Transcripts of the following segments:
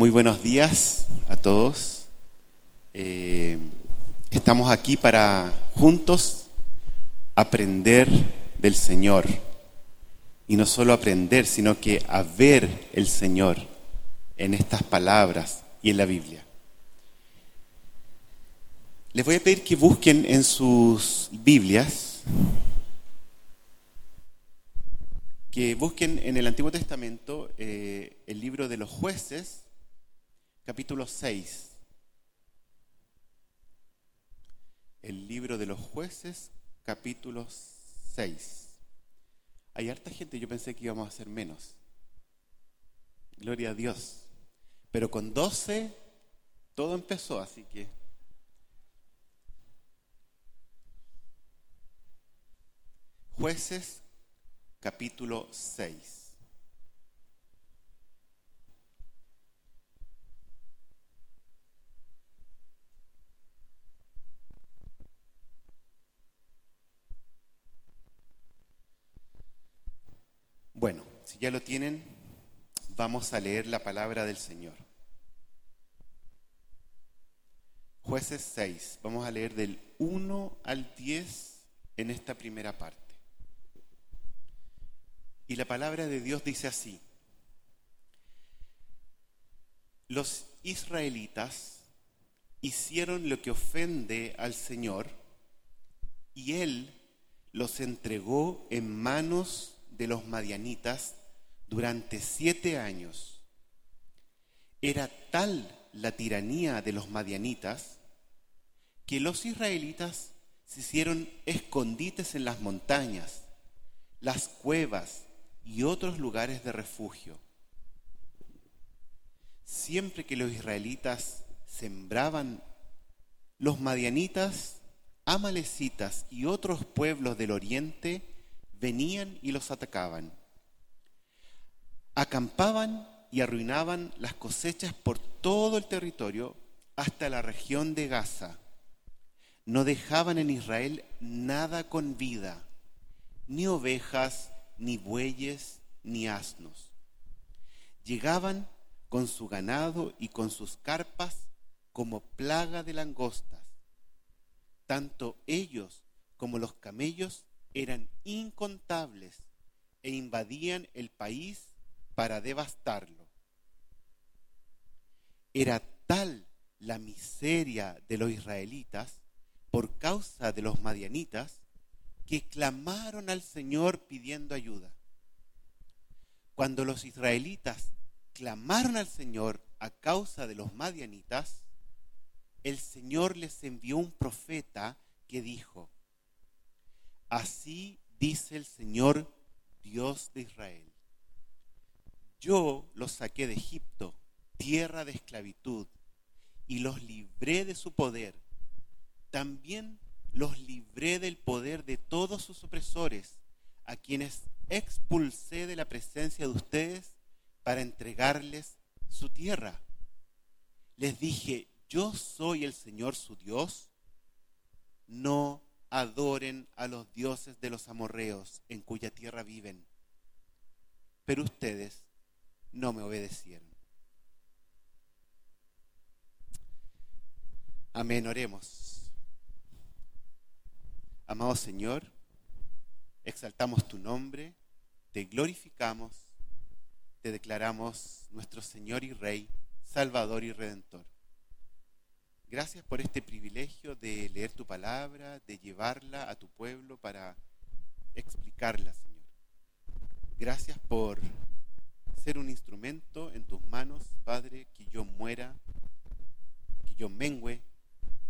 Muy buenos días a todos. Eh, estamos aquí para juntos aprender del Señor. Y no solo aprender, sino que a ver el Señor en estas palabras y en la Biblia. Les voy a pedir que busquen en sus Biblias, que busquen en el Antiguo Testamento eh, el libro de los jueces, capítulo 6. El libro de los jueces, capítulo 6. Hay harta gente, yo pensé que íbamos a hacer menos. Gloria a Dios. Pero con 12 todo empezó, así que... Jueces, capítulo 6. Bueno, si ya lo tienen, vamos a leer la palabra del Señor. Jueces 6, vamos a leer del 1 al 10 en esta primera parte. Y la palabra de Dios dice así, los israelitas hicieron lo que ofende al Señor y Él los entregó en manos de los madianitas durante siete años. Era tal la tiranía de los madianitas que los israelitas se hicieron escondites en las montañas, las cuevas y otros lugares de refugio. Siempre que los israelitas sembraban, los madianitas, amalecitas y otros pueblos del oriente venían y los atacaban. Acampaban y arruinaban las cosechas por todo el territorio hasta la región de Gaza. No dejaban en Israel nada con vida, ni ovejas, ni bueyes, ni asnos. Llegaban con su ganado y con sus carpas como plaga de langostas. Tanto ellos como los camellos eran incontables e invadían el país para devastarlo. Era tal la miseria de los israelitas por causa de los madianitas que clamaron al Señor pidiendo ayuda. Cuando los israelitas clamaron al Señor a causa de los madianitas, el Señor les envió un profeta que dijo, Así dice el Señor Dios de Israel. Yo los saqué de Egipto, tierra de esclavitud, y los libré de su poder. También los libré del poder de todos sus opresores, a quienes expulsé de la presencia de ustedes para entregarles su tierra. Les dije, yo soy el Señor su Dios. No adoren a los dioses de los amorreos en cuya tierra viven. Pero ustedes no me obedecieron. Amén, oremos. Amado Señor, exaltamos tu nombre, te glorificamos, te declaramos nuestro Señor y Rey, Salvador y Redentor. Gracias por este privilegio de leer tu palabra, de llevarla a tu pueblo para explicarla, Señor. Gracias por ser un instrumento en tus manos, Padre, que yo muera, que yo mengüe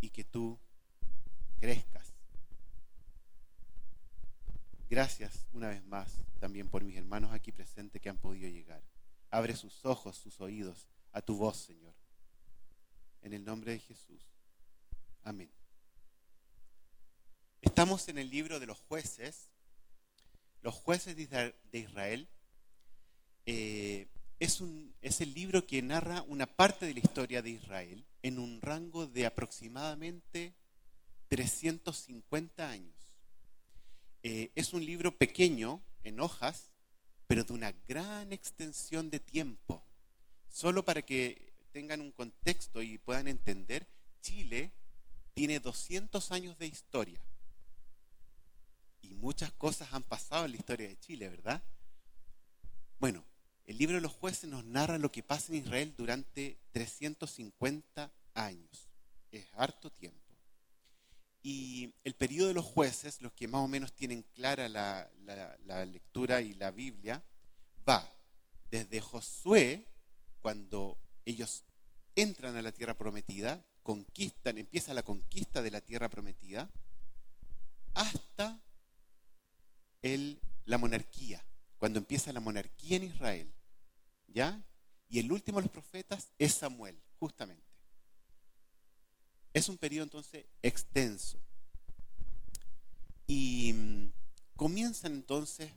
y que tú crezcas. Gracias una vez más también por mis hermanos aquí presentes que han podido llegar. Abre sus ojos, sus oídos a tu voz, Señor en el nombre de Jesús. Amén. Estamos en el libro de los jueces. Los jueces de Israel eh, es, un, el libro que narra una parte de la historia de Israel en un rango de aproximadamente 350 años. Eh, es un libro pequeño, en hojas, pero de una gran extensión de tiempo. Solo para que tengan un contexto y puedan entender, Chile tiene 200 años de historia. Y muchas cosas han pasado en la historia de Chile, ¿verdad? Bueno, el libro de los jueces nos narra lo que pasa en Israel durante 350 años. Es harto tiempo. Y el periodo de los jueces, los que más o menos tienen clara la, la lectura y la Biblia, va desde Josué, cuando ellos entran a la tierra prometida, conquistan, empieza la conquista de la tierra prometida, hasta la monarquía, cuando empieza la monarquía en Israel. ¿Ya? Y el último de los profetas es Samuel, justamente. Es un periodo entonces extenso. Y mm, comienzan entonces,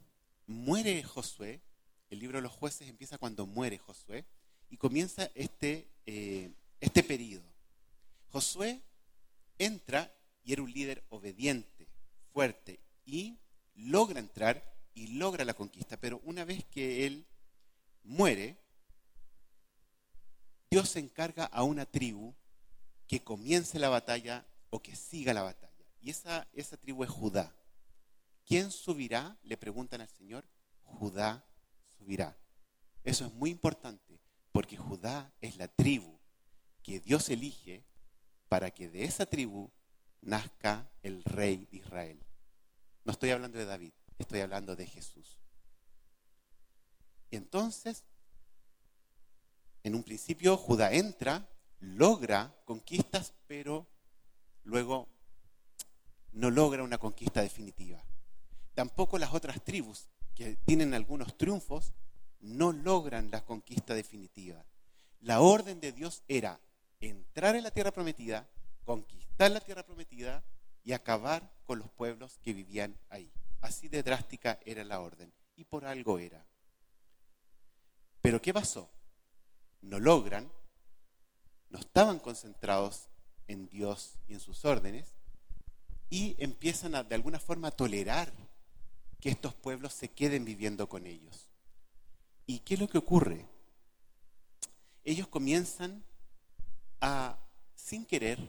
muere Josué, el libro de los jueces empieza cuando muere Josué, y comienza este, eh, este periodo. Josué entra y era un líder obediente, fuerte, y logra entrar y logra la conquista. Pero una vez que él muere, Dios se encarga a una tribu que comience la batalla o que siga la batalla. Y esa, esa tribu es Judá. ¿Quién subirá? Le preguntan al Señor. Judá subirá. Eso es muy importante porque Judá es la tribu que Dios elige para que de esa tribu nazca el rey de Israel. No estoy hablando de David, estoy hablando de Jesús. Y entonces, en un principio, Judá entra, logra conquistas, pero luego no logra una conquista definitiva. Tampoco las otras tribus, que tienen algunos triunfos, no logran la conquista definitiva. La orden de Dios era entrar en la tierra prometida, conquistar la tierra prometida y acabar con los pueblos que vivían ahí. Así de drástica era la orden. Y por algo era. Pero ¿qué pasó? No logran, no estaban concentrados en Dios y en sus órdenes, y empiezan a, de alguna forma a tolerar que estos pueblos se queden viviendo con ellos. ¿Y qué es lo que ocurre? Ellos comienzan a, sin querer,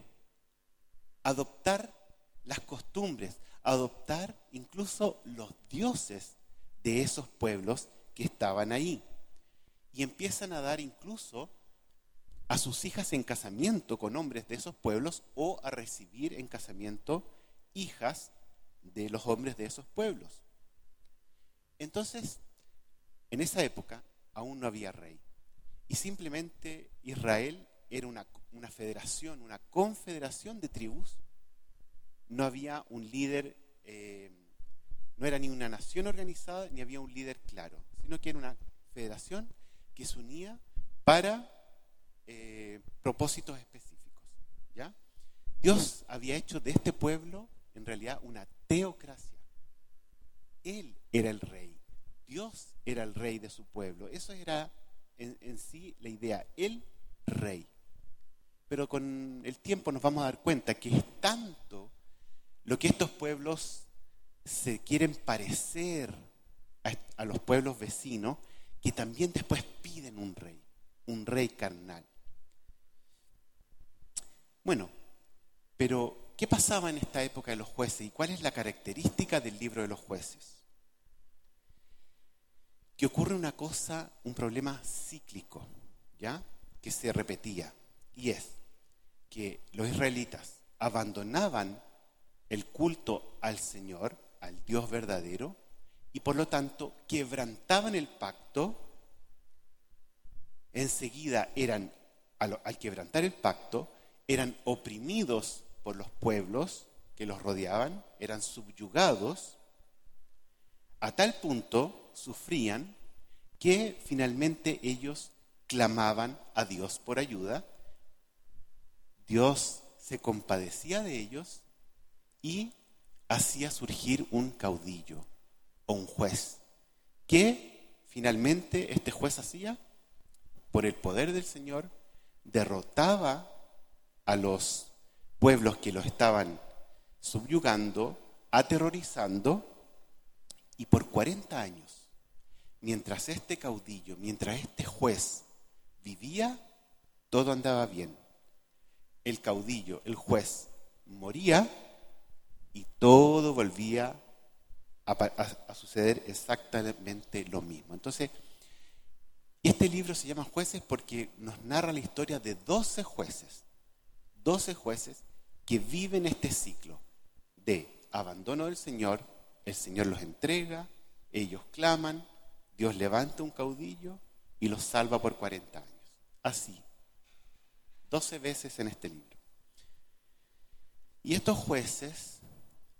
adoptar las costumbres, adoptar incluso los dioses de esos pueblos que estaban ahí. Y empiezan a dar incluso a sus hijas en casamiento con hombres de esos pueblos o a recibir en casamiento hijas de los hombres de esos pueblos. Entonces, en esa época aún no había rey. Y simplemente Israel era una, federación, una confederación de tribus. No había un líder, eh, no era ni una nación organizada, ni había un líder claro, sino que era una federación que se unía para eh, propósitos específicos. ¿ya? Dios había hecho de este pueblo en realidad una teocracia. Él era el rey. Dios era el rey de su pueblo. Eso era en, sí la idea. El rey. Pero con el tiempo nos vamos a dar cuenta que es tanto lo que estos pueblos se quieren parecer a, los pueblos vecinos que también después piden un rey, un rey carnal. Bueno, pero ¿qué pasaba en esta época de los jueces y cuál es la característica del libro de los jueces? Que ocurre una cosa, un problema cíclico, ¿ya? Que se repetía y es que los israelitas abandonaban el culto al Señor, al Dios verdadero, y por lo tanto quebrantaban el pacto, enseguida eran, al, quebrantar el pacto, eran oprimidos por los pueblos que los rodeaban, eran subyugados, a tal punto sufrían que finalmente ellos clamaban a Dios por ayuda Dios se compadecía de ellos y hacía surgir un caudillo o un juez. que finalmente este juez hacía? Por el poder del Señor, derrotaba a los pueblos que lo estaban subyugando, aterrorizando, y por 40 años, mientras este caudillo, mientras este juez vivía, todo andaba bien. El caudillo, el juez, moría y todo volvía a, suceder exactamente lo mismo. Entonces, este libro se llama Jueces porque nos narra la historia de 12 jueces, 12 jueces que viven este ciclo de abandono del Señor, el Señor los entrega, ellos claman, Dios levanta un caudillo y los salva por 40 años. Así, 12 veces en este libro. Y estos jueces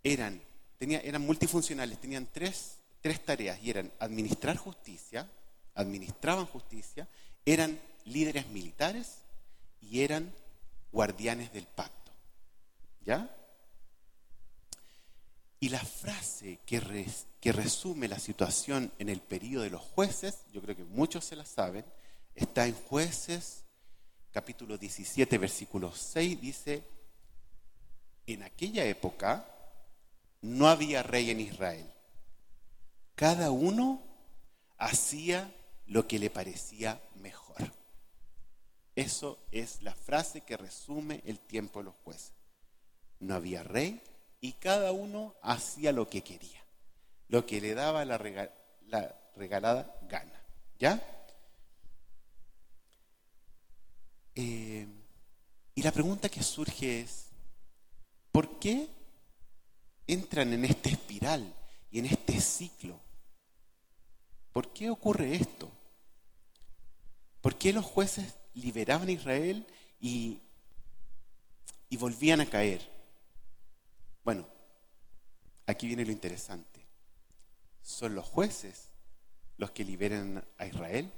eran, eran multifuncionales, tenían tres, tres tareas y eran administrar justicia, administraban justicia, eran líderes militares y eran guardianes del pacto. ¿Ya? Y la frase que, resume la situación en el periodo de los jueces, yo creo que muchos se la saben, está en jueces capítulo 17, versículo 6, dice, en aquella época no había rey en Israel. Cada uno hacía lo que le parecía mejor. Eso es la frase que resume el tiempo de los jueces. No había rey y cada uno hacía lo que quería, lo que le daba la, regalada gana. ¿Ya? Eh, y la pregunta que surge es, ¿por qué entran en esta espiral y en este ciclo? ¿Por qué ocurre esto? ¿Por qué los jueces liberaban a Israel y, y volvían a caer? Bueno, aquí viene lo interesante. ¿Son los jueces los que liberan a Israel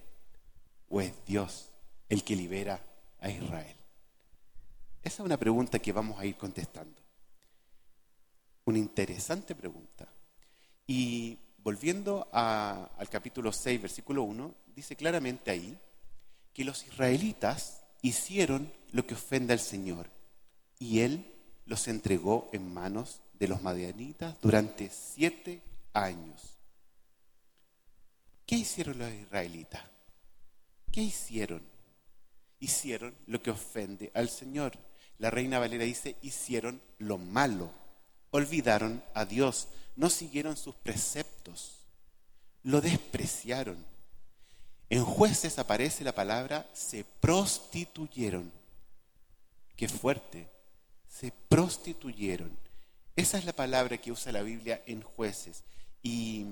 o es Dios el que libera a Israel? Esa es una pregunta que vamos a ir contestando. Una interesante pregunta. Y volviendo al capítulo 6, versículo 1, dice claramente ahí que los israelitas hicieron lo que ofende al Señor y Él los entregó en manos de los madianitas durante siete años. ¿Qué hicieron los israelitas? ¿Qué hicieron? Hicieron lo que ofende al Señor. La reina Valera dice, hicieron lo malo, olvidaron a Dios, no siguieron sus preceptos, lo despreciaron. En jueces aparece la palabra se prostituyeron. Qué fuerte, se prostituyeron. Esa es la palabra que usa la Biblia en jueces. ¿Y,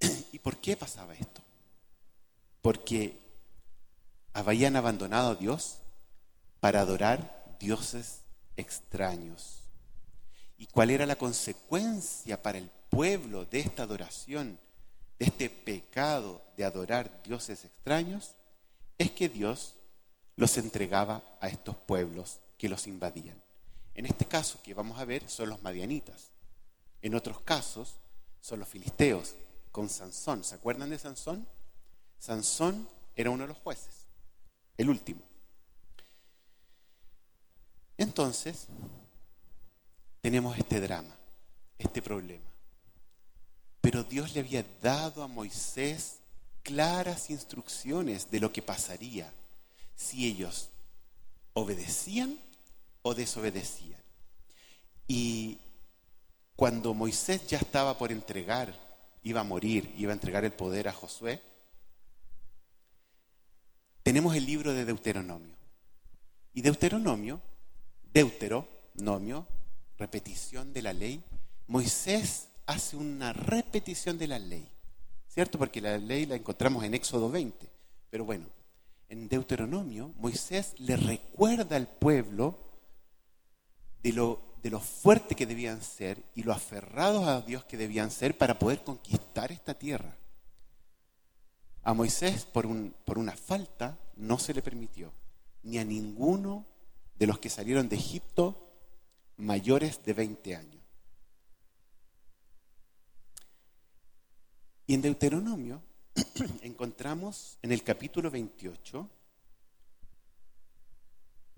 ¿y por qué pasaba esto? Porque habían abandonado a Dios para adorar dioses extraños. ¿Y cuál era la consecuencia para el pueblo de esta adoración, de este pecado de adorar dioses extraños? Es que Dios los entregaba a estos pueblos que los invadían. En este caso que vamos a ver son los madianitas. En otros casos son los filisteos con Sansón. ¿Se acuerdan de Sansón? Sansón era uno de los jueces, el último. Entonces, tenemos este drama, este problema. Pero Dios le había dado a Moisés claras instrucciones de lo que pasaría si ellos obedecían o desobedecían. Y cuando Moisés ya estaba por entregar, iba a morir, iba a entregar el poder a Josué, tenemos el libro de Deuteronomio. Y Deuteronomio Deuteronomio, repetición de la ley, Moisés hace una repetición de la ley, ¿cierto? Porque la ley la encontramos en Éxodo 20, pero bueno, en Deuteronomio Moisés le recuerda al pueblo de lo, de fuerte que debían ser y lo aferrados a Dios que debían ser para poder conquistar esta tierra. A Moisés por, un, por una falta no se le permitió, ni a ninguno de los que salieron de Egipto mayores de 20 años. Y en Deuteronomio encontramos en el capítulo 28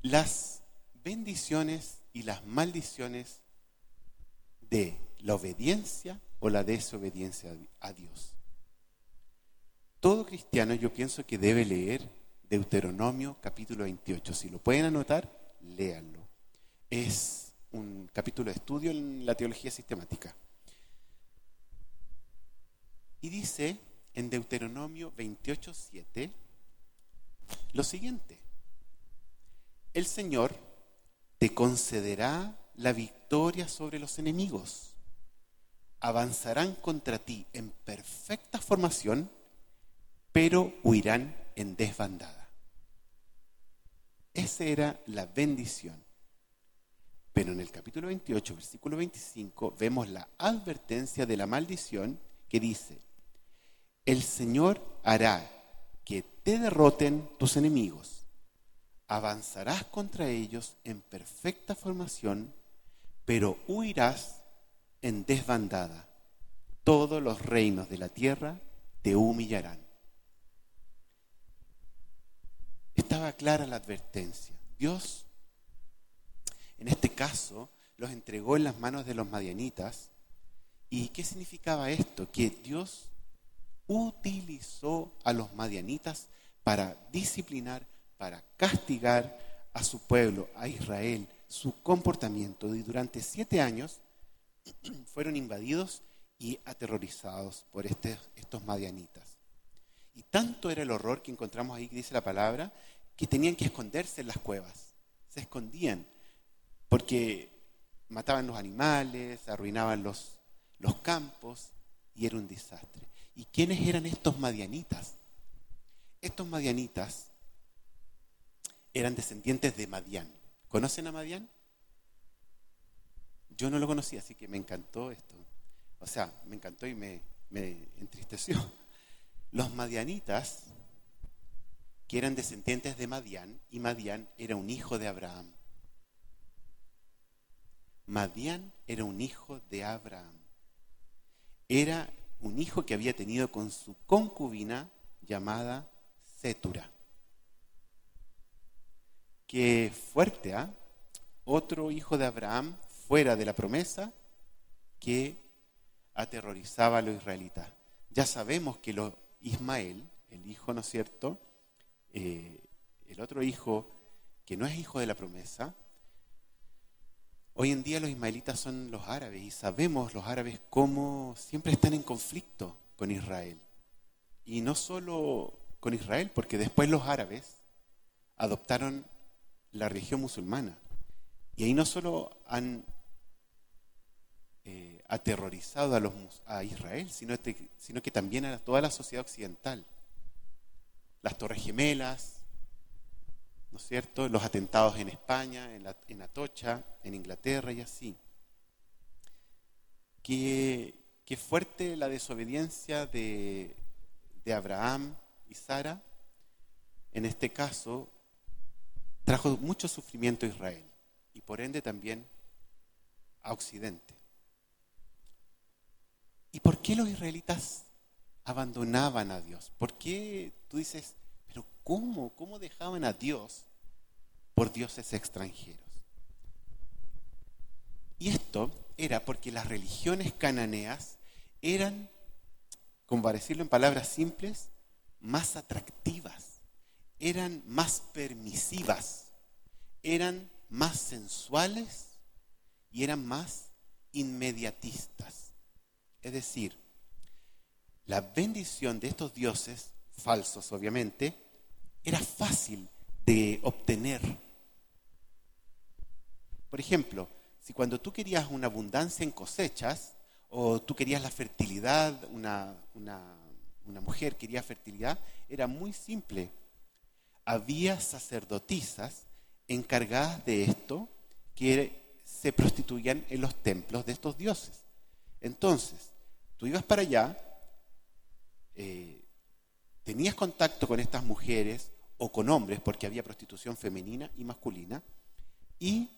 las bendiciones y las maldiciones de la obediencia o la desobediencia a Dios. Todo cristiano yo pienso que debe leer Deuteronomio capítulo 28. Si lo pueden anotar, léanlo. Es un capítulo de estudio en la teología sistemática. Y dice en Deuteronomio 28.7 lo siguiente. El Señor te concederá la victoria sobre los enemigos. Avanzarán contra ti en perfecta formación, pero huirán en desbandada. Esa era la bendición. Pero en el capítulo 28, versículo 25, vemos la advertencia de la maldición que dice, el Señor hará que te derroten tus enemigos. Avanzarás contra ellos en perfecta formación, pero huirás en desbandada. Todos los reinos de la tierra te humillarán. Estaba clara la advertencia. Dios, en este caso, los entregó en las manos de los madianitas. ¿Y qué significaba esto? Que Dios utilizó a los madianitas para disciplinar, para castigar a su pueblo, a Israel, su comportamiento. Y durante siete años fueron invadidos y aterrorizados por este, estos madianitas. Y tanto era el horror que encontramos ahí, que dice la palabra, que tenían que esconderse en las cuevas. Se escondían porque mataban los animales, arruinaban los, los campos y era un desastre. ¿Y quiénes eran estos madianitas? Estos madianitas eran descendientes de Madián. ¿Conocen a Madián? Yo no lo conocía, así que me encantó esto. O sea, me encantó y me, me entristeció. Los madianitas, que eran descendientes de Madián, y Madián era un hijo de Abraham. Madián era un hijo de Abraham. Era un hijo que había tenido con su concubina llamada Cetura. Qué fuerte, ¿ah? Otro hijo de Abraham fuera de la promesa que aterrorizaba a los israelitas. Ya sabemos que lo, Ismael, el hijo, ¿no es cierto? Eh, el otro hijo que no es hijo de la promesa, Hoy en día los ismaelitas son los árabes y sabemos los árabes cómo siempre están en conflicto con Israel. Y no solo con Israel, porque después los árabes adoptaron la religión musulmana. Y ahí no solo han eh, aterrorizado a, Israel, sino, sino que también a toda la sociedad occidental. Las Torres Gemelas, ¿no es cierto? Los atentados en España, en, Atocha, en Inglaterra y así. Qué, fuerte la desobediencia de, de Abraham y Sara, en este caso, trajo mucho sufrimiento a Israel y por ende también a Occidente. ¿Y por qué los israelitas abandonaban a Dios? ¿Por qué tú dices, pero ¿cómo? ¿Cómo dejaban a Dios por dioses extranjeros? Y esto era porque las religiones cananeas eran, como para decirlo en palabras simples, más atractivas, eran más permisivas, eran más sensuales y eran más inmediatistas. Es decir, la bendición de estos dioses, falsos obviamente, era fácil de obtener. Por ejemplo, si cuando tú querías una abundancia en cosechas, o tú querías la fertilidad, una, mujer quería fertilidad, era muy simple. Había sacerdotisas encargadas de esto que se prostituían en los templos de estos dioses. Entonces, tú ibas para allá, eh, tenías contacto con estas mujeres o con hombres, porque había prostitución femenina y masculina, y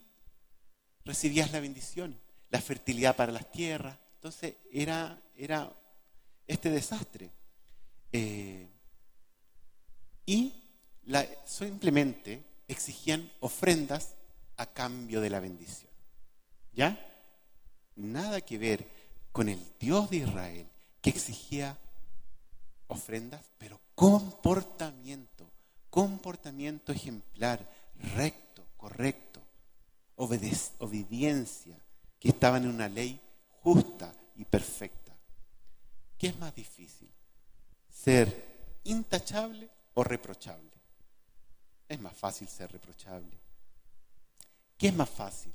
recibías la bendición, la fertilidad para las tierras. Entonces era, era este desastre. Eh, y simplemente exigían ofrendas a cambio de la bendición. ¿Ya? Nada que ver con el Dios de Israel que exigía ofrendas, pero comportamiento comportamiento ejemplar, recto, correcto, obediencia, que estaban en una ley justa y perfecta. ¿Qué es más difícil? ¿Ser intachable o reprochable? Es más fácil ser reprochable. ¿Qué es más fácil?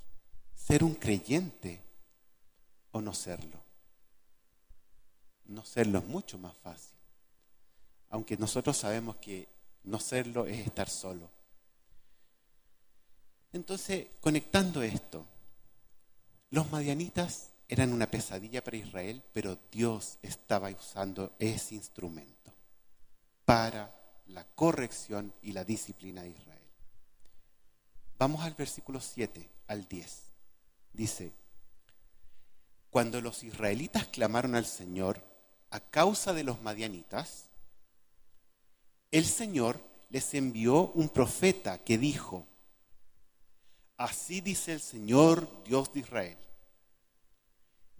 ¿Ser un creyente o no serlo? No serlo es mucho más fácil. Aunque nosotros sabemos que no serlo es estar solo. Entonces, conectando esto, los madianitas eran una pesadilla para Israel, pero Dios estaba usando ese instrumento para la corrección y la disciplina de Israel. Vamos al versículo 7 al 10. Dice, cuando los israelitas clamaron al Señor a causa de los madianitas, el Señor les envió un profeta que dijo, Así dice el Señor, Dios de Israel.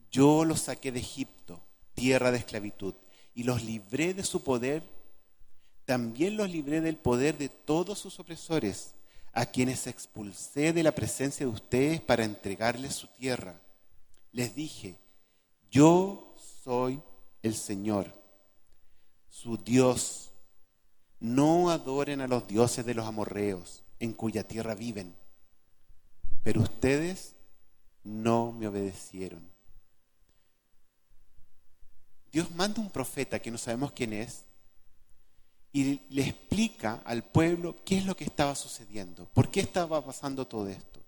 Yo los saqué de Egipto, tierra de esclavitud, y los libré de su poder. También los libré del poder de todos sus opresores, a quienes expulsé de la presencia de ustedes para entregarles su tierra. Les dije, yo soy el Señor, su Dios. No adoren a los dioses de los amorreos, en cuya tierra viven pero ustedes no me obedecieron. Dios manda un profeta que no sabemos quién es y le explica al pueblo qué es lo que estaba sucediendo, por qué estaba pasando todo esto.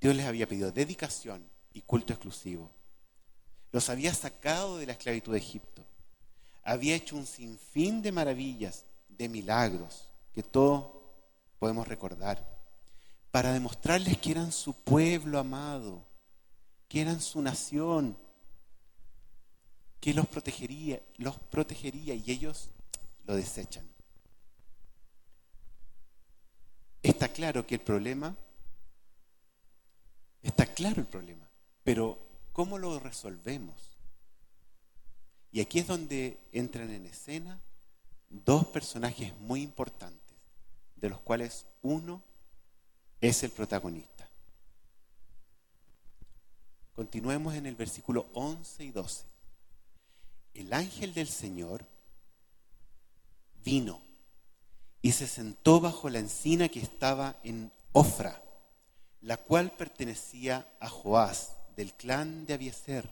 Dios les había pedido dedicación y culto exclusivo. Los había sacado de la esclavitud de Egipto. Había hecho un sinfín de maravillas, de milagros, que todos podemos recordar para demostrarles que eran su pueblo amado, que eran su nación, que los protegería, los protegería y ellos lo desechan. Está claro que el problema, está claro el problema, pero ¿cómo lo resolvemos? Y aquí es donde entran en escena dos personajes muy importantes, de los cuales uno es el protagonista. Continuemos en el versículo 11 y 12. El ángel del Señor vino y se sentó bajo la encina que estaba en Ofra, la cual pertenecía a Joás, del clan de Abieser.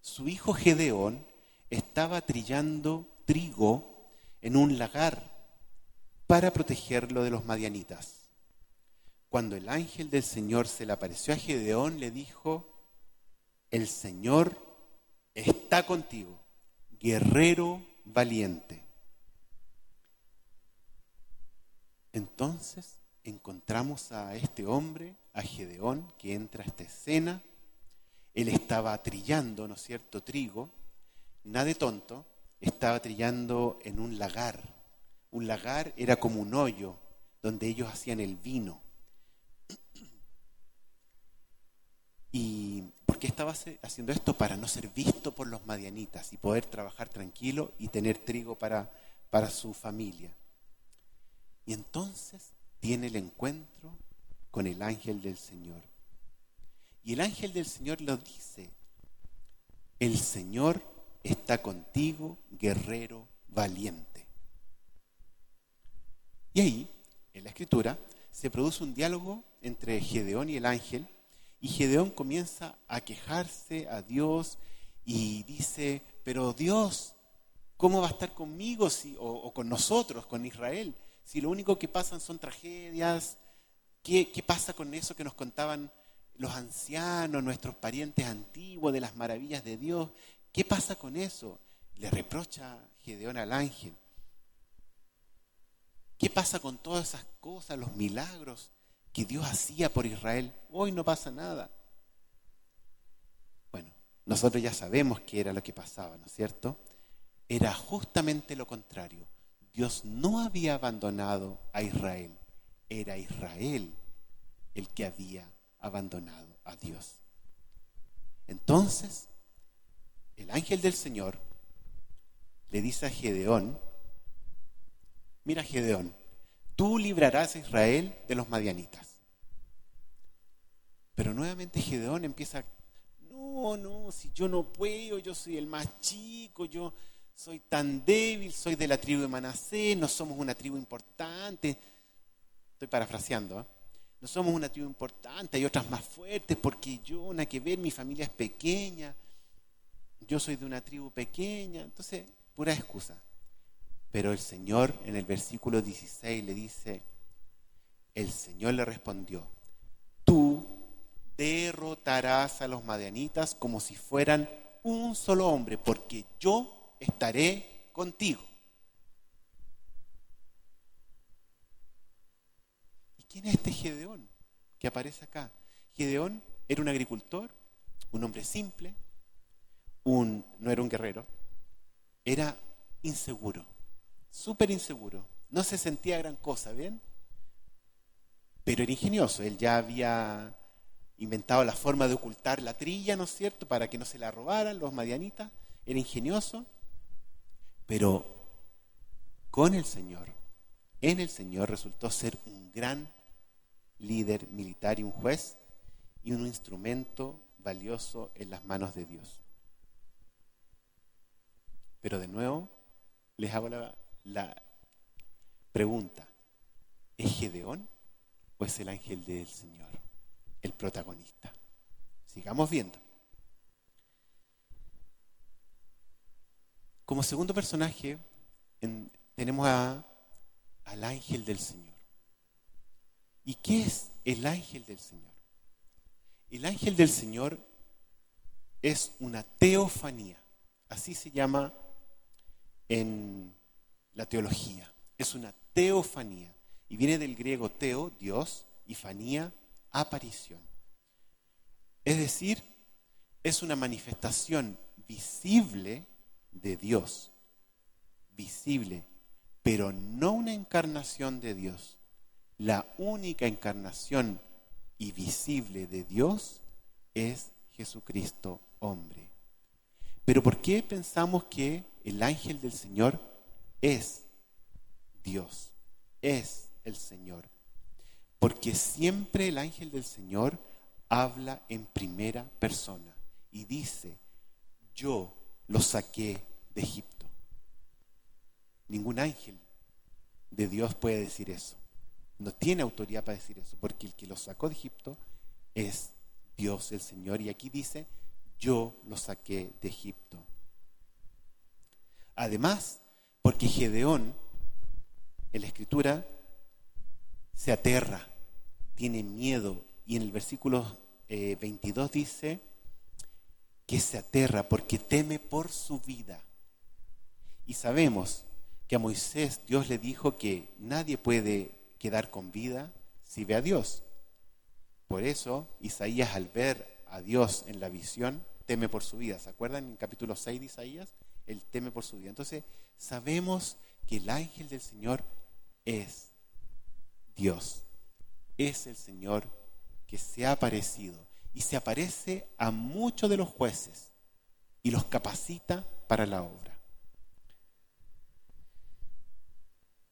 Su hijo Gedeón estaba trillando trigo en un lagar para protegerlo de los madianitas. Cuando el ángel del Señor se le apareció a Gedeón, le dijo, el Señor está contigo, guerrero valiente. Entonces encontramos a este hombre, a Gedeón, que entra a esta escena. Él estaba trillando, ¿no es cierto?, trigo, nada de tonto, estaba trillando en un lagar. Un lagar era como un hoyo donde ellos hacían el vino. ¿Y por qué estaba haciendo esto? Para no ser visto por los madianitas y poder trabajar tranquilo y tener trigo para, para su familia. Y entonces tiene el encuentro con el ángel del Señor. Y el ángel del Señor lo dice, el Señor está contigo, guerrero valiente. Y ahí, en la escritura, se produce un diálogo entre Gedeón y el ángel y Gedeón comienza a quejarse a Dios y dice, pero Dios, ¿cómo va a estar conmigo o, con nosotros, con Israel? Si lo único que pasan son tragedias, ¿qué, ¿qué pasa con eso que nos contaban los ancianos, nuestros parientes antiguos de las maravillas de Dios? ¿Qué pasa con eso? Le reprocha Gedeón al ángel. ¿Qué pasa con todas esas cosas, los milagros que Dios hacía por Israel, hoy no pasa nada. Bueno, nosotros ya sabemos qué era lo que pasaba, ¿no es cierto? Era justamente lo contrario. Dios no había abandonado a Israel, era Israel el que había abandonado a Dios. Entonces, el ángel del Señor le dice a Gedeón mira Gedeón, tú librarás a Israel de los madianitas. Pero nuevamente Gedeón empieza, no, no, si yo no puedo, yo soy el más chico, yo soy tan débil, soy de la tribu de Manasés, no somos una tribu importante. Estoy parafraseando, ¿eh? no somos una tribu importante, hay otras más fuertes porque yo, nada que ver, mi familia es pequeña, yo soy de una tribu pequeña, entonces, pura excusa. Pero el Señor en el versículo 16 le dice, el Señor le respondió, tú derrotarás a los madianitas como si fueran un solo hombre, porque yo estaré contigo. ¿Y quién es este Gedeón que aparece acá? Gedeón era un agricultor, un hombre simple, no era un guerrero, era inseguro súper inseguro. No se sentía gran cosa, ¿bien? Pero era ingenioso. Él ya había inventado la forma de ocultar la trilla, ¿no es cierto?, para que no se la robaran los madianitas. Era ingenioso. Pero con el Señor, en el Señor resultó ser un gran líder militar y un juez y un instrumento valioso en las manos de Dios. Pero de nuevo, les hago la, la pregunta, ¿es Gedeón o es el ángel del Señor el protagonista? Sigamos viendo. Como segundo personaje tenemos al ángel del Señor. ¿Y qué es el ángel del Señor? El ángel del Señor es una teofanía, así se llama en la teología. Es una teofanía. Y viene del griego teo, Dios, y fanía, aparición. Es decir, es una manifestación visible de Dios. Visible, pero no una encarnación de Dios. La única encarnación y visible de Dios es Jesucristo hombre. Pero ¿por qué pensamos que el ángel del Señor es Dios, es el Señor. Porque siempre el ángel del Señor habla en primera persona y dice, yo lo saqué de Egipto. Ningún ángel de Dios puede decir eso. No tiene autoridad para decir eso, porque el que lo sacó de Egipto es Dios el Señor. Y aquí dice, yo lo saqué de Egipto. Además, porque Gedeón, en la escritura, se aterra, tiene miedo. Y en el versículo 22 eh, dice que se aterra porque teme por su vida. Y sabemos que a Moisés Dios le dijo que nadie puede quedar con vida si ve a Dios. Por eso Isaías al ver a Dios en la visión teme por su vida. ¿Se acuerdan en el capítulo 6 de Isaías? Él teme por su vida. Entonces, sabemos que el ángel del Señor es Dios. Es el Señor que se ha aparecido y se aparece a muchos de los jueces y los capacita para la obra.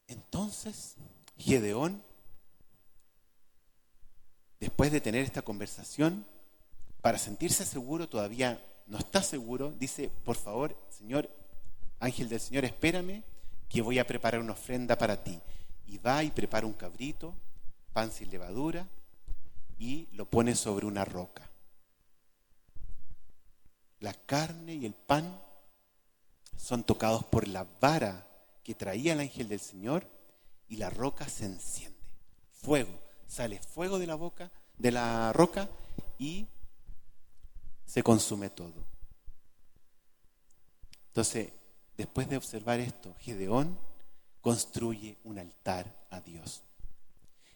Entonces, Gedeón, después de tener esta conversación, para sentirse seguro, todavía no está seguro, dice, por favor, Señor, ángel del Señor, espérame, que voy a preparar una ofrenda para ti. Y va y prepara un cabrito, pan sin levadura, y lo pone sobre una roca. La carne y el pan son tocados por la vara que traía el ángel del Señor y la roca se enciende. Fuego, sale fuego de la boca, de la roca y se consume todo. Entonces, después de observar esto, Gedeón construye un altar a Dios.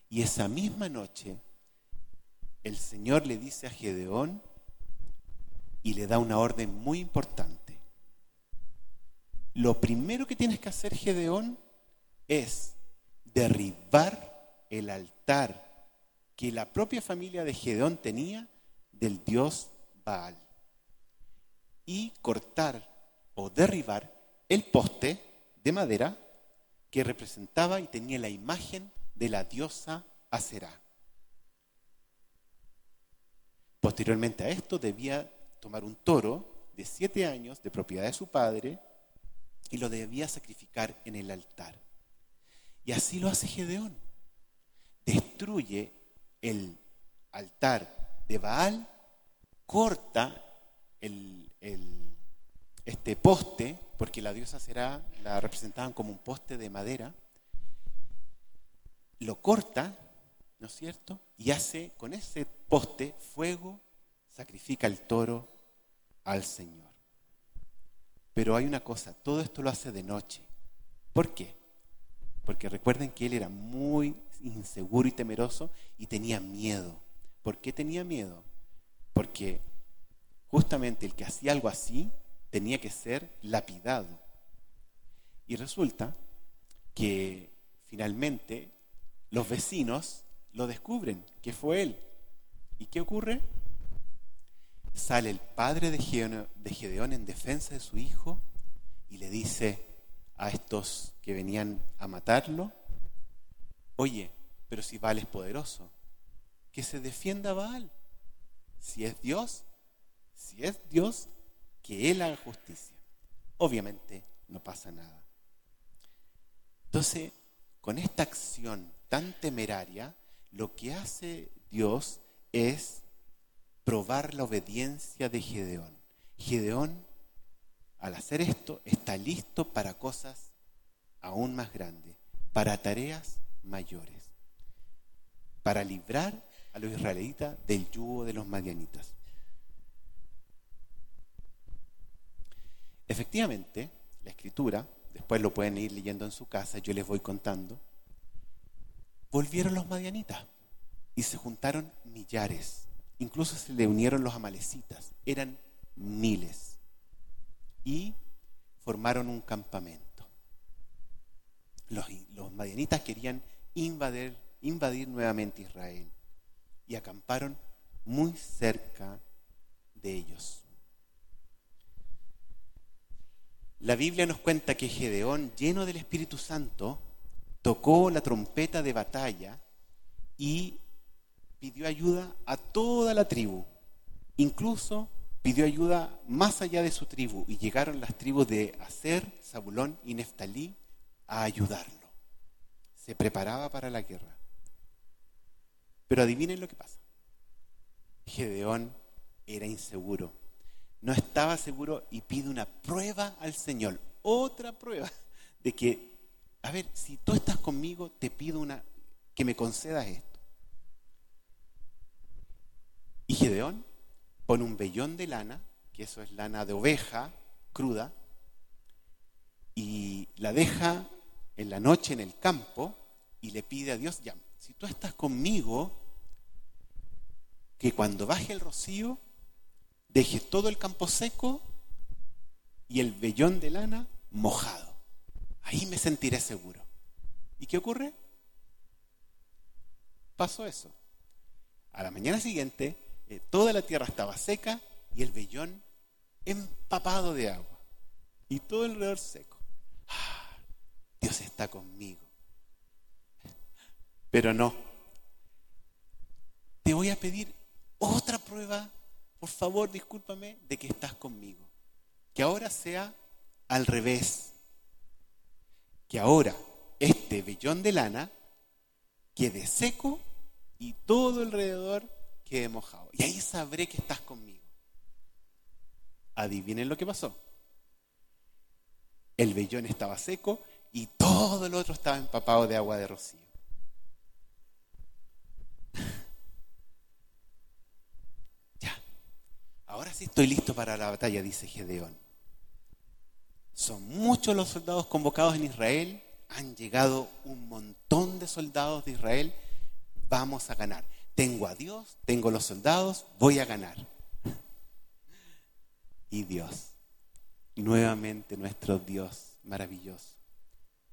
Y esa misma noche, el Señor le dice a Gedeón y le da una orden muy importante. Lo primero que tienes que hacer, Gedeón, es derribar el altar que la propia familia de Gedeón tenía del dios Baal y cortar o derribar el poste de madera que representaba y tenía la imagen de la diosa Aserá. Posteriormente a esto debía tomar un toro de siete años de propiedad de su padre y lo debía sacrificar en el altar. Y así lo hace Gedeón. Destruye el altar de Baal, corta el, este poste, porque la diosa será, la representaban como un poste de madera, lo corta, ¿no es cierto? Y hace con ese poste fuego, sacrifica el toro al Señor. Pero hay una cosa, todo esto lo hace de noche. ¿Por qué? Porque recuerden que él era muy inseguro y temeroso y tenía miedo. ¿Por qué tenía miedo? Porque justamente el que hacía algo así tenía que ser lapidado. Y resulta que finalmente los vecinos lo descubren, que fue él. ¿Y qué ocurre? Sale el padre de Gedeón, en defensa de su hijo y le dice a estos que venían a matarlo, oye, pero si Baal es poderoso, que se defienda Baal. Si es Dios, si es Dios, que Él haga justicia. Obviamente no pasa nada. Entonces, con esta acción tan temeraria, lo que hace Dios es probar la obediencia de Gedeón. Gedeón, al hacer esto, está listo para cosas aún más grandes, para tareas mayores, para librar a los israelitas del yugo de los madianitas. Efectivamente, la escritura, después lo pueden ir leyendo en su casa, yo les voy contando, volvieron los madianitas y se juntaron millares. Incluso se le unieron los amalecitas, eran miles. Y formaron un campamento. Los, madianitas querían invadir, invadir nuevamente Israel y acamparon muy cerca de ellos. La Biblia nos cuenta que Gedeón, lleno del Espíritu Santo, tocó la trompeta de batalla y pidió ayuda a toda la tribu. Incluso pidió ayuda más allá de su tribu y llegaron las tribus de Aser, Zabulón y Neftalí a ayudarlo. Se preparaba para la guerra. Pero adivinen lo que pasa. Gedeón era inseguro. No estaba seguro y pide una prueba al Señor. Otra prueba de que a ver, si tú estás conmigo, te pido una, que me concedas esto. Y Gedeón pone un vellón de lana, que eso es lana de oveja cruda, y la deja en la noche en el campo y le pide a Dios, ya, si tú estás conmigo, que cuando baje el rocío, deje todo el campo seco y el vellón de lana mojado. Ahí me sentiré seguro. ¿Y qué ocurre? Pasó eso. A la mañana siguiente, eh, toda la tierra estaba seca y el vellón empapado de agua. Y todo alrededor seco. ¡Ah! Dios está conmigo. Pero no. Te voy a pedir otra prueba, por favor, discúlpame, de que estás conmigo. Que ahora sea al revés que ahora este vellón de lana quede seco y todo alrededor quede mojado. Y ahí sabré que estás conmigo. Adivinen lo que pasó. El vellón estaba seco y todo el otro estaba empapado de agua de rocío. ya. Ahora sí estoy listo para la batalla, dice Gedeón. Son muchos los soldados convocados en Israel, han llegado un montón de soldados de Israel, vamos a ganar. Tengo a Dios, tengo los soldados, voy a ganar. Y Dios, nuevamente nuestro Dios maravilloso.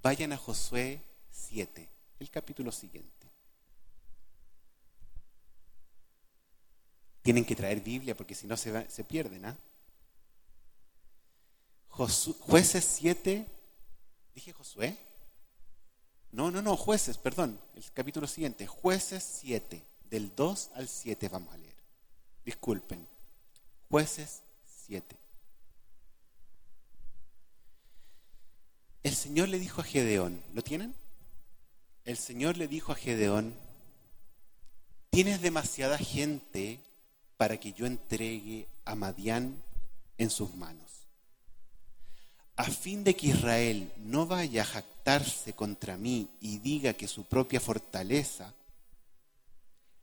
Vayan a Josué 7, el capítulo siguiente. Tienen que traer Biblia porque si no se, pierden, ¿ah? jueces 7, dije Josué, No, no, no, jueces, perdón, el capítulo siguiente, jueces 7, del 2 al 7 vamos a leer. Disculpen, jueces 7. El Señor le dijo a Gedeón, ¿lo tienen? El Señor le dijo a Gedeón, tienes demasiada gente para que yo entregue a Madián en sus manos. A fin de que Israel no vaya a jactarse contra mí y diga que su propia fortaleza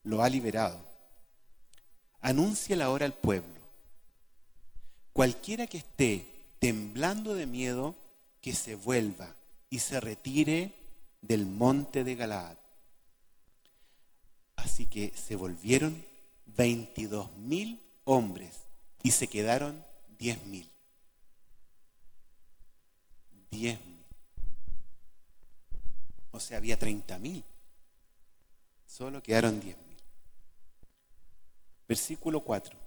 lo ha liberado, anúnciala ahora al pueblo. Cualquiera que esté temblando de miedo, que se vuelva y se retire del monte de Galaad. Así que se volvieron 22 mil hombres y se quedaron 10 mil. 10 mil. O sea, había 30 mil. Solo quedaron 10 mil. Versículo 4.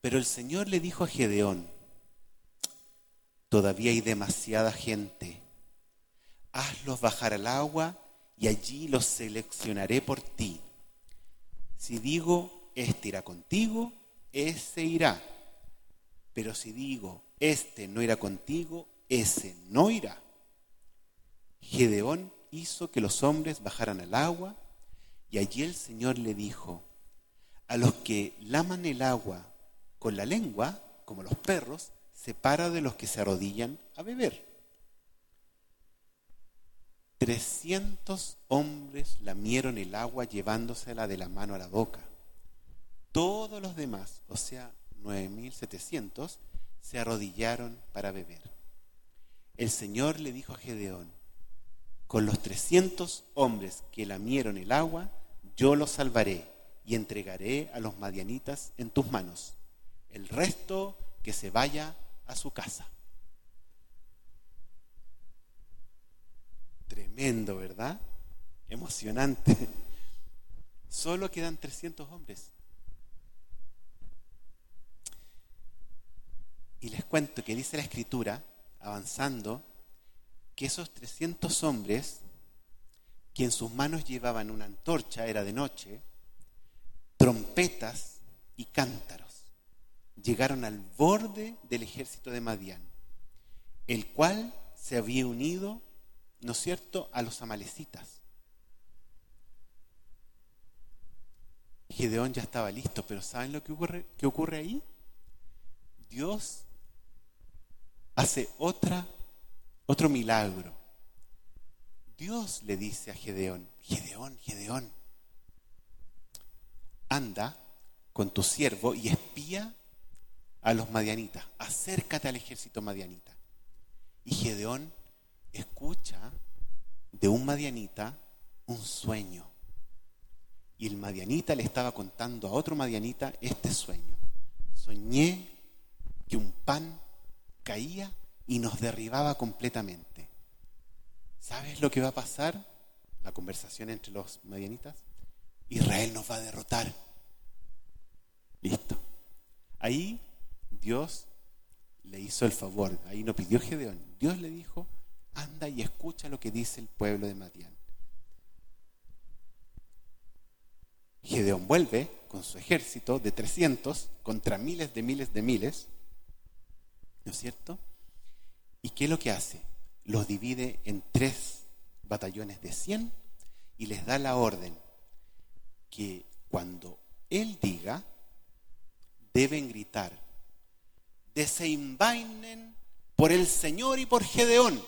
Pero el Señor le dijo a Gedeón, todavía hay demasiada gente. Hazlos bajar al agua y allí los seleccionaré por ti. Si digo, este irá contigo, ese irá. Pero si digo, este no irá contigo, ese no irá. Gedeón hizo que los hombres bajaran al agua y allí el Señor le dijo, a los que laman el agua con la lengua, como los perros, separa de los que se arrodillan a beber. Trescientos hombres lamieron el agua llevándosela de la mano a la boca. Todos los demás, o sea, nueve mil setecientos, se arrodillaron para beber. El Señor le dijo a Gedeón, con los trescientos hombres que lamieron el agua, yo los salvaré y entregaré a los madianitas en tus manos. El resto que se vaya a su casa. Tremendo, ¿verdad? Emocionante. Solo quedan 300 hombres. Y les cuento que dice la escritura, avanzando, que esos 300 hombres, que en sus manos llevaban una antorcha, era de noche, trompetas y cántaros llegaron al borde del ejército de Madián, el cual se había unido, ¿no es cierto?, a los amalecitas. Gedeón ya estaba listo, pero ¿saben lo que ocurre, ahí? Dios hace otra, otro milagro. Dios le dice a Gedeón, Gedeón, Gedeón, anda con tu siervo y espía a los madianitas, acércate al ejército madianita. Y Gedeón escucha de un madianita un sueño. Y el madianita le estaba contando a otro madianita este sueño. Soñé que un pan caía y nos derribaba completamente. ¿Sabes lo que va a pasar? La conversación entre los madianitas. Israel nos va a derrotar. Listo. Ahí Dios le hizo el favor, ahí no pidió Gedeón, Dios le dijo, anda y escucha lo que dice el pueblo de Madián. Gedeón vuelve con su ejército de 300 contra miles de miles de miles, ¿no es cierto? ¿Y qué es lo que hace? Los divide en tres batallones de 100 y les da la orden que cuando él diga, deben gritar desenvainen por el Señor y por Gedeón.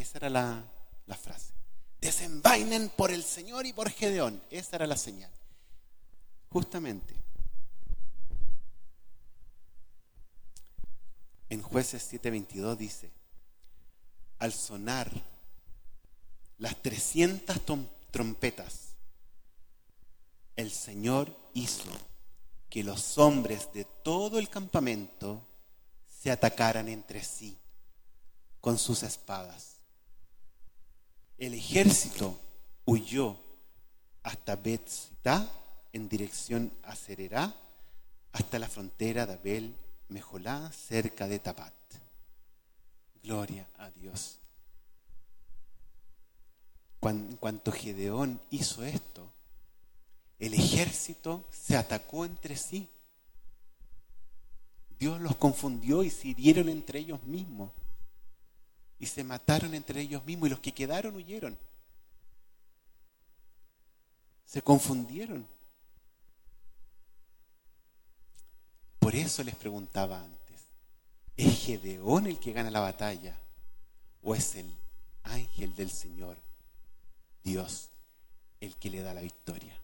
Esa era la, frase. Desenvainen por el Señor y por Gedeón. Esa era la señal. Justamente. En jueces 7:22 dice, al sonar las 300 trompetas, el Señor hizo que los hombres de todo el campamento se atacaran entre sí con sus espadas. El ejército huyó hasta Betzita en dirección a Cererá, hasta la frontera de Abel Mejolá, cerca de Tapat. Gloria a Dios. en cuanto Gedeón hizo esto, el ejército se atacó entre sí. Dios los confundió y se hirieron entre ellos mismos. Y se mataron entre ellos mismos y los que quedaron huyeron. Se confundieron. Por eso les preguntaba antes, ¿es Gedeón el que gana la batalla o es el ángel del Señor, Dios, el que le da la victoria?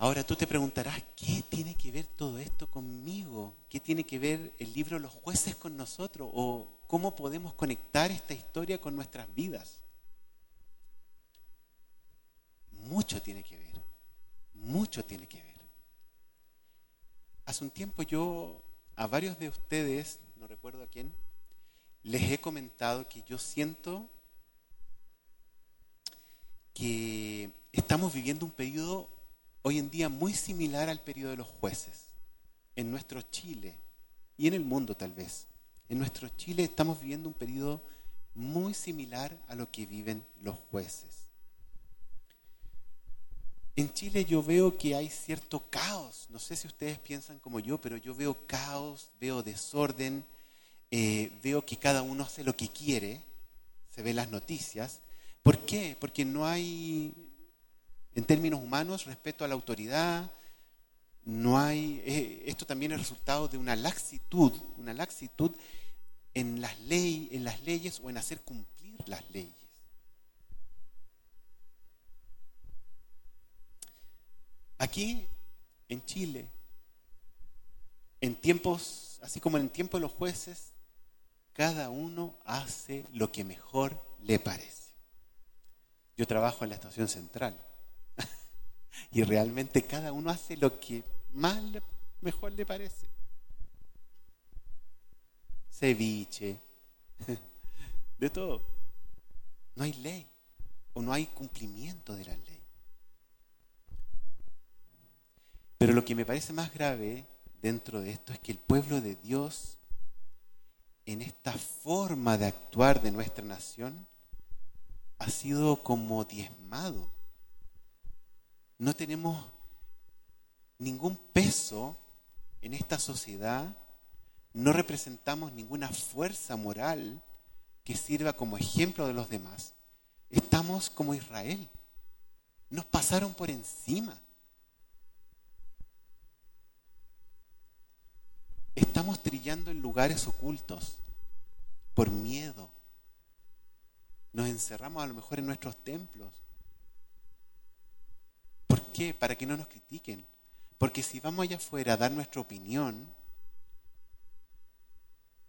Ahora tú te preguntarás, ¿qué tiene que ver todo esto conmigo? ¿Qué tiene que ver el libro Los jueces con nosotros? ¿O cómo podemos conectar esta historia con nuestras vidas? Mucho tiene que ver, mucho tiene que ver. Hace un tiempo yo a varios de ustedes, no recuerdo a quién, les he comentado que yo siento que estamos viviendo un periodo hoy en día muy similar al periodo de los jueces. En nuestro Chile y en el mundo tal vez. En nuestro Chile estamos viviendo un periodo muy similar a lo que viven los jueces. En Chile yo veo que hay cierto caos. No sé si ustedes piensan como yo, pero yo veo caos, veo desorden, eh, veo que cada uno hace lo que quiere, se ve las noticias. ¿Por qué? Porque no hay en términos humanos, respeto a la autoridad, no hay, eh, esto también es resultado de una laxitud, una laxitud en las, ley, en las leyes o en hacer cumplir las leyes. Aquí, en Chile, en tiempos, así como en el tiempo de los jueces, cada uno hace lo que mejor le parece. Yo trabajo en la estación central y realmente cada uno hace lo que más mejor le parece. Ceviche, de todo. No hay ley o no hay cumplimiento de la ley. Pero lo que me parece más grave dentro de esto es que el pueblo de Dios, en esta forma de actuar de nuestra nación, ha sido como diezmado no tenemos ningún peso en esta sociedad, no representamos ninguna fuerza moral que sirva como ejemplo de los demás. Estamos como Israel. Nos pasaron por encima. Estamos trillando en lugares ocultos por miedo. Nos encerramos a lo mejor en nuestros templos qué? Para que no nos critiquen. Porque si vamos allá afuera a dar nuestra opinión,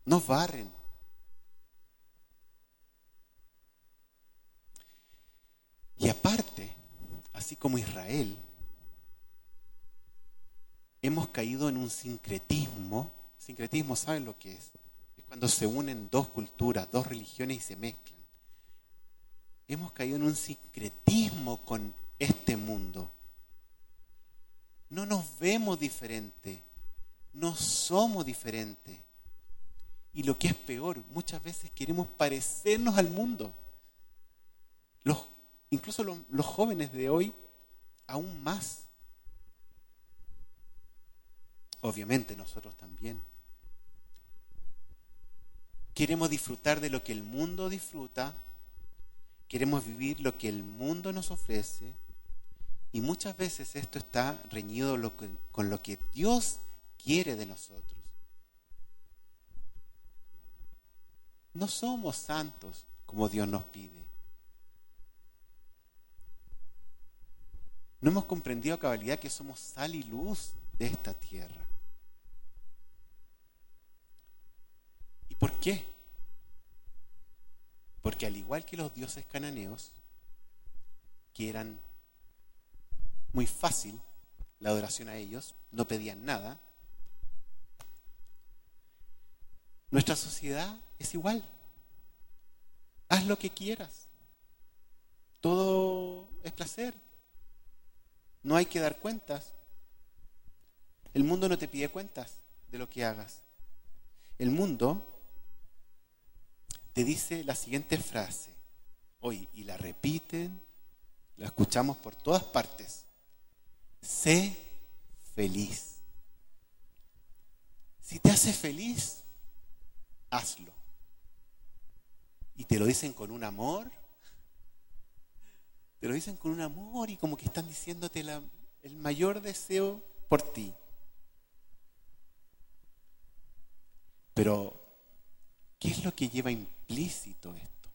nos barren. Y aparte, así como Israel, hemos caído en un sincretismo. Sincretismo, ¿saben lo que es? Es cuando se unen dos culturas, dos religiones y se mezclan. Hemos caído en un sincretismo con este mundo no nos vemos diferente, no somos diferentes. Y lo que es peor, muchas veces queremos parecernos al mundo. Incluso los jóvenes de hoy, aún más. Obviamente nosotros también. Queremos disfrutar de lo que el mundo disfruta, queremos vivir lo que el mundo nos ofrece, y muchas veces esto está reñido con lo que Dios quiere de nosotros. No somos santos como Dios nos pide. No hemos comprendido a cabalidad que somos sal y luz de esta tierra. ¿Y por qué? Porque al igual que los dioses cananeos, que eran muy fácil la adoración a ellos, no pedían nada. Nuestra sociedad es igual. Haz lo que quieras. Todo es placer. No hay que dar cuentas. El mundo no te pide cuentas de lo que hagas. El mundo te dice la siguiente frase, hoy, y la repiten, la escuchamos por todas partes. Sé feliz. Si te hace feliz, hazlo. Y te lo dicen con un amor. Te lo dicen con un amor y como que están diciéndote el mayor deseo por ti. Pero, ¿qué es lo que lleva implícito esto?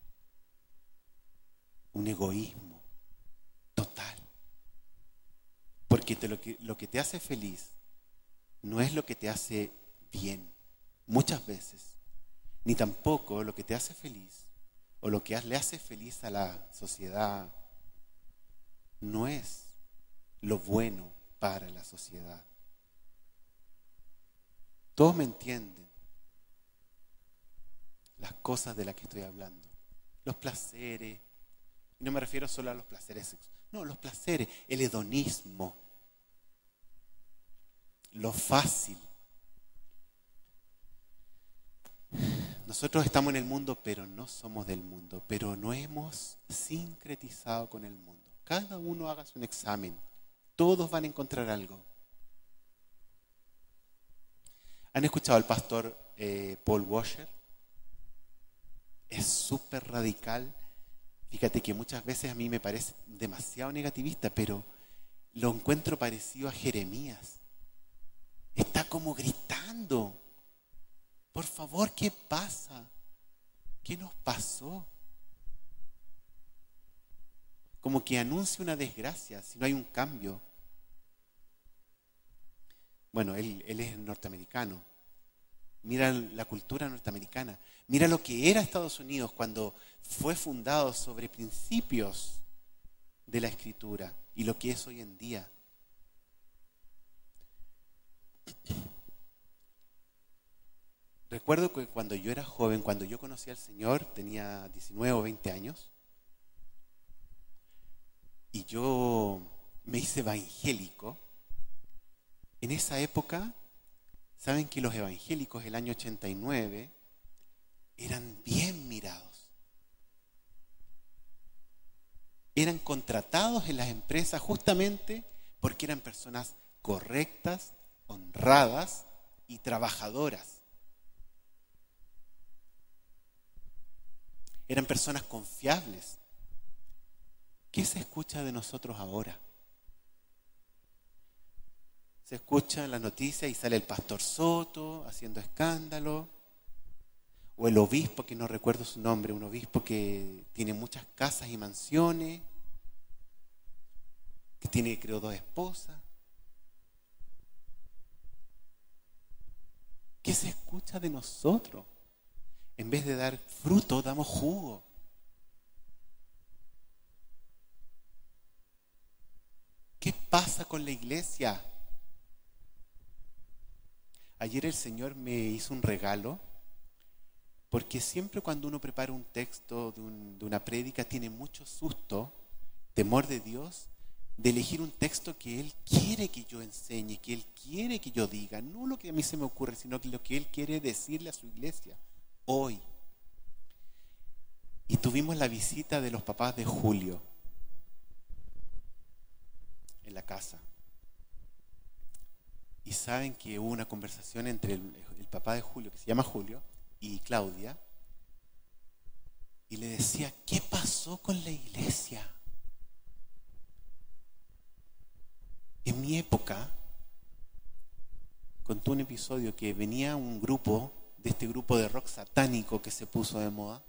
Un egoísmo Lo, que, lo que te hace feliz no es lo que te hace bien, muchas veces, ni tampoco lo que te hace feliz o lo que le hace feliz a la sociedad no es lo bueno para la sociedad. Todos me entienden las cosas de las que estoy hablando. Los placeres, y no me refiero solo a los placeres sexuales, no, los placeres, el hedonismo, lo fácil. Nosotros estamos en el mundo, pero no somos del mundo, pero no hemos sincretizado con el mundo. Cada uno haga un examen, todos van a encontrar algo. ¿Han escuchado al pastor eh, Paul Washer? Es súper radical. Fíjate que muchas veces a mí me parece demasiado negativista, pero lo encuentro parecido a Jeremías. Como gritando. Por favor, ¿qué pasa? ¿Qué nos pasó? Como que anuncia una desgracia si no hay un cambio. Bueno, él, él es norteamericano. Mira la cultura norteamericana. Mira lo que era Estados Unidos cuando fue fundado sobre principios de la escritura y lo que es hoy en día. Recuerdo que cuando yo era joven, cuando yo conocí al Señor, tenía 19 o 20 años, y yo me hice evangélico. En esa época, saben que los evangélicos el año 89 eran bien mirados. Eran contratados en las empresas justamente porque eran personas correctas, honradas y trabajadoras. Eran personas confiables. ¿Qué se escucha de nosotros ahora? Se escucha en las noticias y sale el pastor Soto haciendo escándalo, o el obispo, que no recuerdo su nombre, un obispo que tiene muchas casas y mansiones, que tiene creo dos esposas. ¿Qué se escucha de nosotros? En vez de dar fruto, damos jugo. ¿Qué pasa con la iglesia? Ayer el Señor me hizo un regalo, porque siempre cuando uno prepara un texto de, una prédica tiene mucho susto, temor de Dios, de elegir un texto que Él quiere que yo enseñe, que Él quiere que yo diga, no lo que a mí se me ocurre, sino lo que Él quiere decirle a su iglesia hoy. Y tuvimos la visita de los papás de Julio en la casa. Y saben que hubo una conversación entre el, el papá de Julio, que se llama Julio, y Claudia, y le decía, ¿qué pasó con la iglesia? En mi época, contó un episodio que venía un grupo, de este grupo de rock satánico que se puso de moda,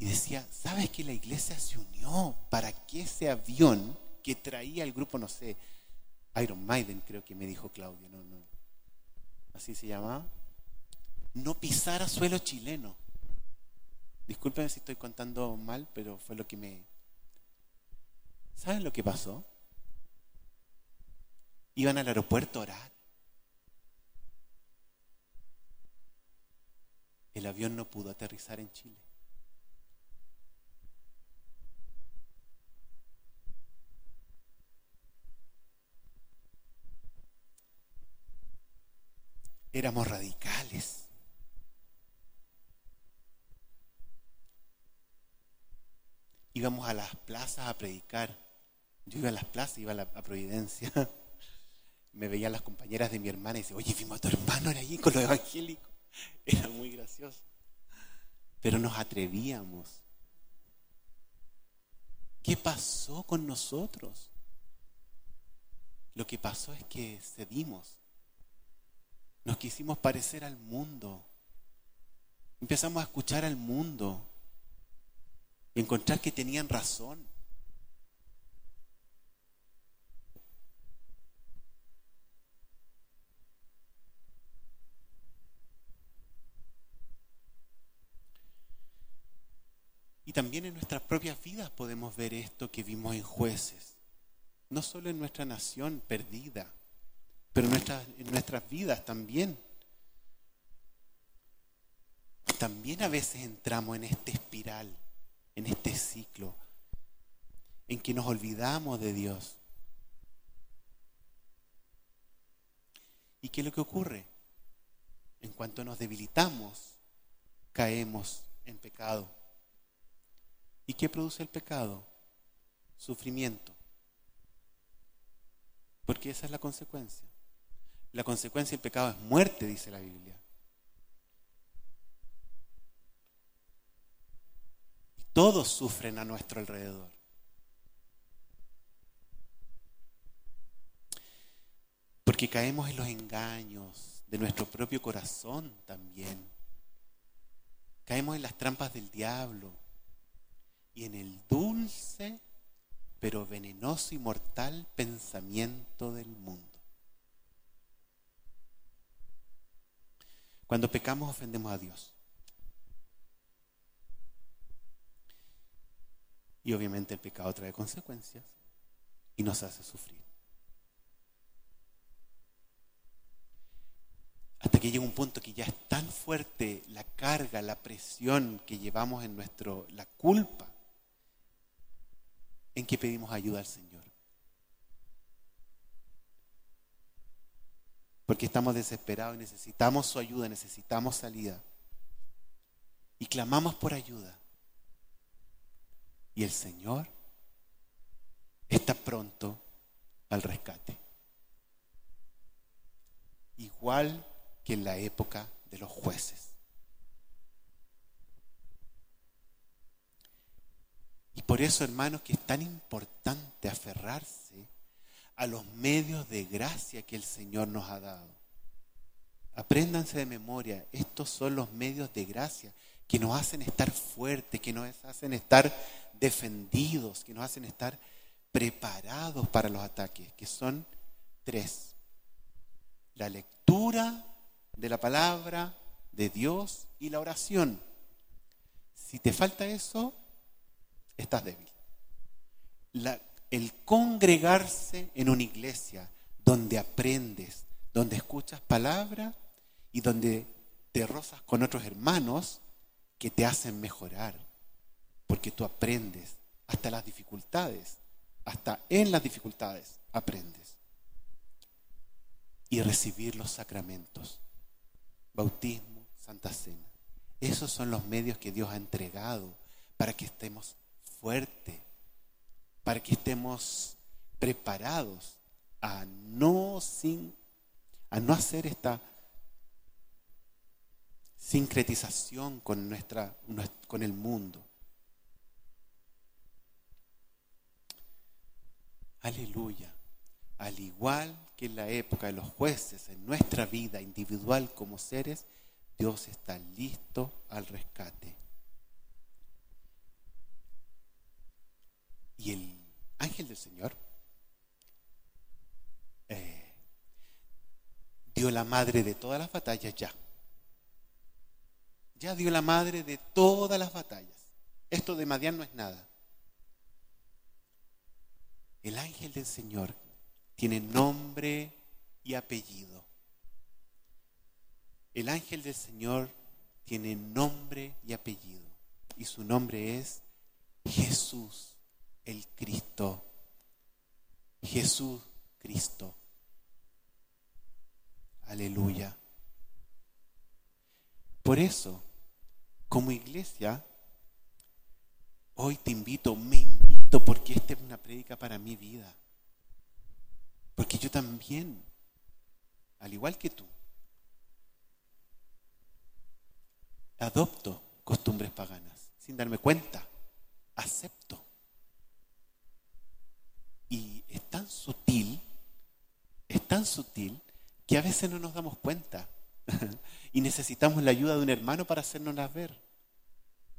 y decía, ¿sabes que la iglesia se unió para que ese avión que traía el grupo, no sé, Iron Maiden creo que me dijo Claudia, no, no, así se llamaba, no pisara suelo chileno? Discúlpenme si estoy contando mal, pero fue lo que me... ¿Saben lo que pasó? iban al aeropuerto a orar. El avión no pudo aterrizar en Chile. Éramos radicales. Íbamos a las plazas a predicar. Yo iba a las plazas, iba a, la, a Providencia. Me veían las compañeras de mi hermana y decía, oye, vimos a tu hermano era allí con los evangélicos. Era muy gracioso. Pero nos atrevíamos. ¿Qué pasó con nosotros? Lo que pasó es que cedimos. Nos quisimos parecer al mundo. Empezamos a escuchar al mundo y encontrar que tenían razón. También en nuestras propias vidas podemos ver esto que vimos en jueces. No solo en nuestra nación perdida, pero en nuestras, vidas también. También a veces entramos en esta espiral, en este ciclo, en que nos olvidamos de Dios. ¿Y qué es lo que ocurre? En cuanto nos debilitamos, caemos en pecado. ¿Y qué produce el pecado? Sufrimiento. Porque esa es la consecuencia. La consecuencia del pecado es muerte, dice la Biblia. Todos sufren a nuestro alrededor. Porque caemos en los engaños de nuestro propio corazón también. Caemos en las trampas del diablo y en el dulce pero venenoso y mortal pensamiento del mundo. Cuando pecamos ofendemos a Dios. Y obviamente el pecado trae consecuencias y nos hace sufrir. Hasta que llega un punto que ya es tan fuerte la carga, la presión que llevamos en nuestro, la culpa, en que pedimos ayuda al Señor. Porque estamos desesperados y necesitamos su ayuda, necesitamos salida. Y clamamos por ayuda. Y el Señor está pronto al rescate. Igual que en la época de los jueces. Y por eso, hermanos, que es tan importante aferrarse a los medios de gracia que el Señor nos ha dado. Apréndanse de memoria, estos son los medios de gracia que nos hacen estar fuertes, que nos hacen estar defendidos, que nos hacen estar preparados para los ataques, que son tres. La lectura de la palabra de Dios y la oración. Si te falta eso, estás débil. el congregarse en una iglesia donde aprendes, donde escuchas palabra y donde te rozas con otros hermanos que te hacen mejorar, porque tú aprendes hasta las dificultades, hasta en las dificultades aprendes. Y recibir los sacramentos, bautismo, santa cena. Esos son los medios que Dios ha entregado para que estemos fuerte, para que estemos preparados a no, sin, a no hacer esta sincretización con, nuestra, con el mundo. Aleluya. Al igual que en la época de los jueces, en nuestra vida individual como seres, Dios está listo al rescate. Y el ángel del Señor eh, dio la madre de todas las batallas ya. Ya dio la madre de todas las batallas. Esto de Madián no es nada. El ángel del Señor tiene nombre y apellido. El ángel del Señor tiene nombre y apellido. Y su nombre es Jesús el Cristo. Jesús Cristo. Aleluya. Por eso, como iglesia, Hoy te invito, me invito porque esta es una prédica para mi vida. Porque yo también, al igual que tú, adopto costumbres paganas sin darme cuenta, acepto. Y es sutil, es tan sutil que a veces no nos damos cuenta y necesitamos la ayuda de un hermano para hacernos ver.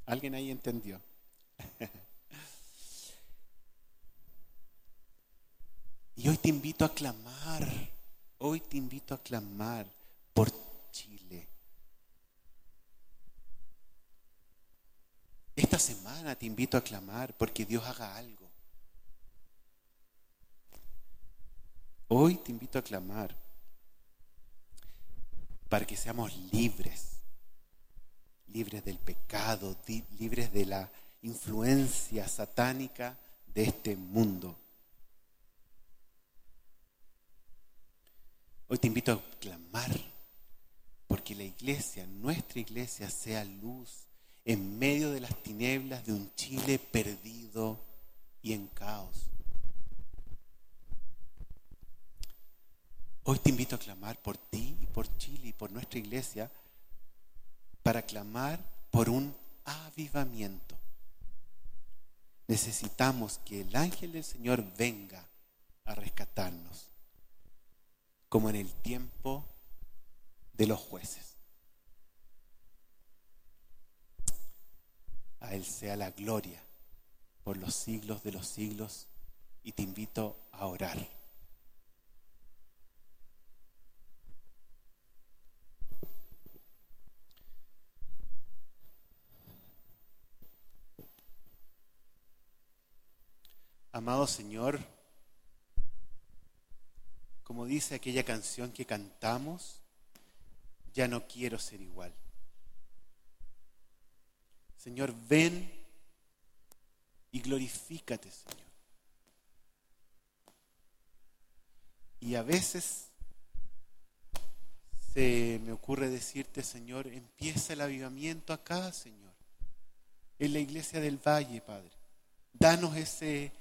¿Alguien ahí entendió? y hoy te invito a clamar, hoy te invito a clamar por Chile. Esta semana te invito a clamar porque Dios haga algo. Hoy te invito a clamar para que seamos libres, libres del pecado, libres de la influencia satánica de este mundo. Hoy te invito a clamar porque la iglesia, nuestra iglesia, sea luz en medio de las tinieblas de un Chile perdido y en caos. Hoy te invito a clamar por ti y por Chile y por nuestra iglesia para clamar por un avivamiento necesitamos que el ángel del Señor venga a rescatarnos, como en el tiempo de los jueces. A Él sea la gloria por los siglos de los siglos y te invito a orar. Amado Señor, como dice aquella canción que cantamos, ya no quiero ser igual. Señor, ven y glorifícate, Señor. Y a veces se me ocurre decirte, Señor, empieza el avivamiento acá, Señor, en la iglesia del Valle, Padre. Danos ese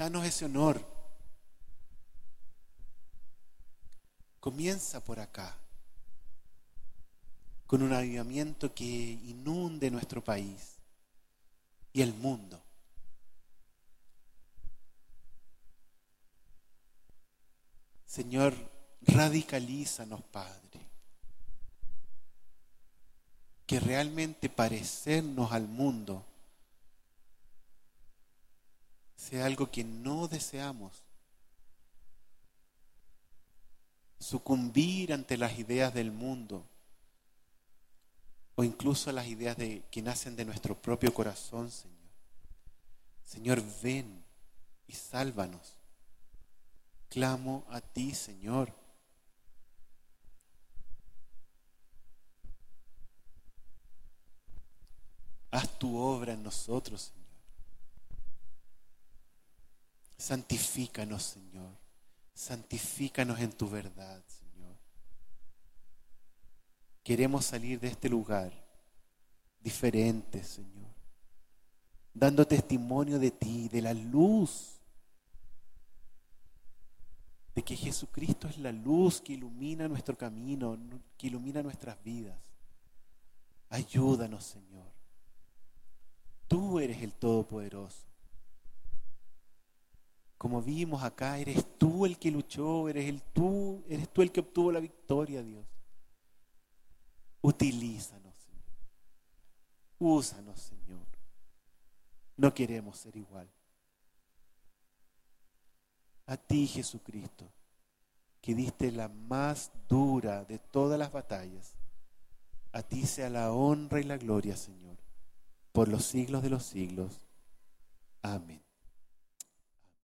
Danos ese honor. Comienza por acá, con un avivamiento que inunde nuestro país y el mundo. Señor, radicalízanos, Padre. Que realmente parecernos al mundo sea algo que no deseamos. Sucumbir ante las ideas del mundo o incluso las ideas de, que nacen de nuestro propio corazón, Señor. Señor, ven y sálvanos. Clamo a ti, Señor. Haz tu obra en nosotros, Señor. Santifícanos, Señor. Santifícanos en tu verdad, Señor. Queremos salir de este lugar diferente, Señor. Dando testimonio de ti, de la luz. De que Jesucristo es la luz que ilumina nuestro camino, que ilumina nuestras vidas. Ayúdanos, Señor. Tú eres el Todopoderoso como vimos acá, eres tú el que luchó, eres el tú, eres tú el que obtuvo la victoria, Dios. Utilízanos, Señor. Úsanos, Señor. No queremos ser igual. A ti, Jesucristo, que diste la más dura de todas las batallas, a ti sea la honra y la gloria, Señor, por los siglos de los siglos. Amén.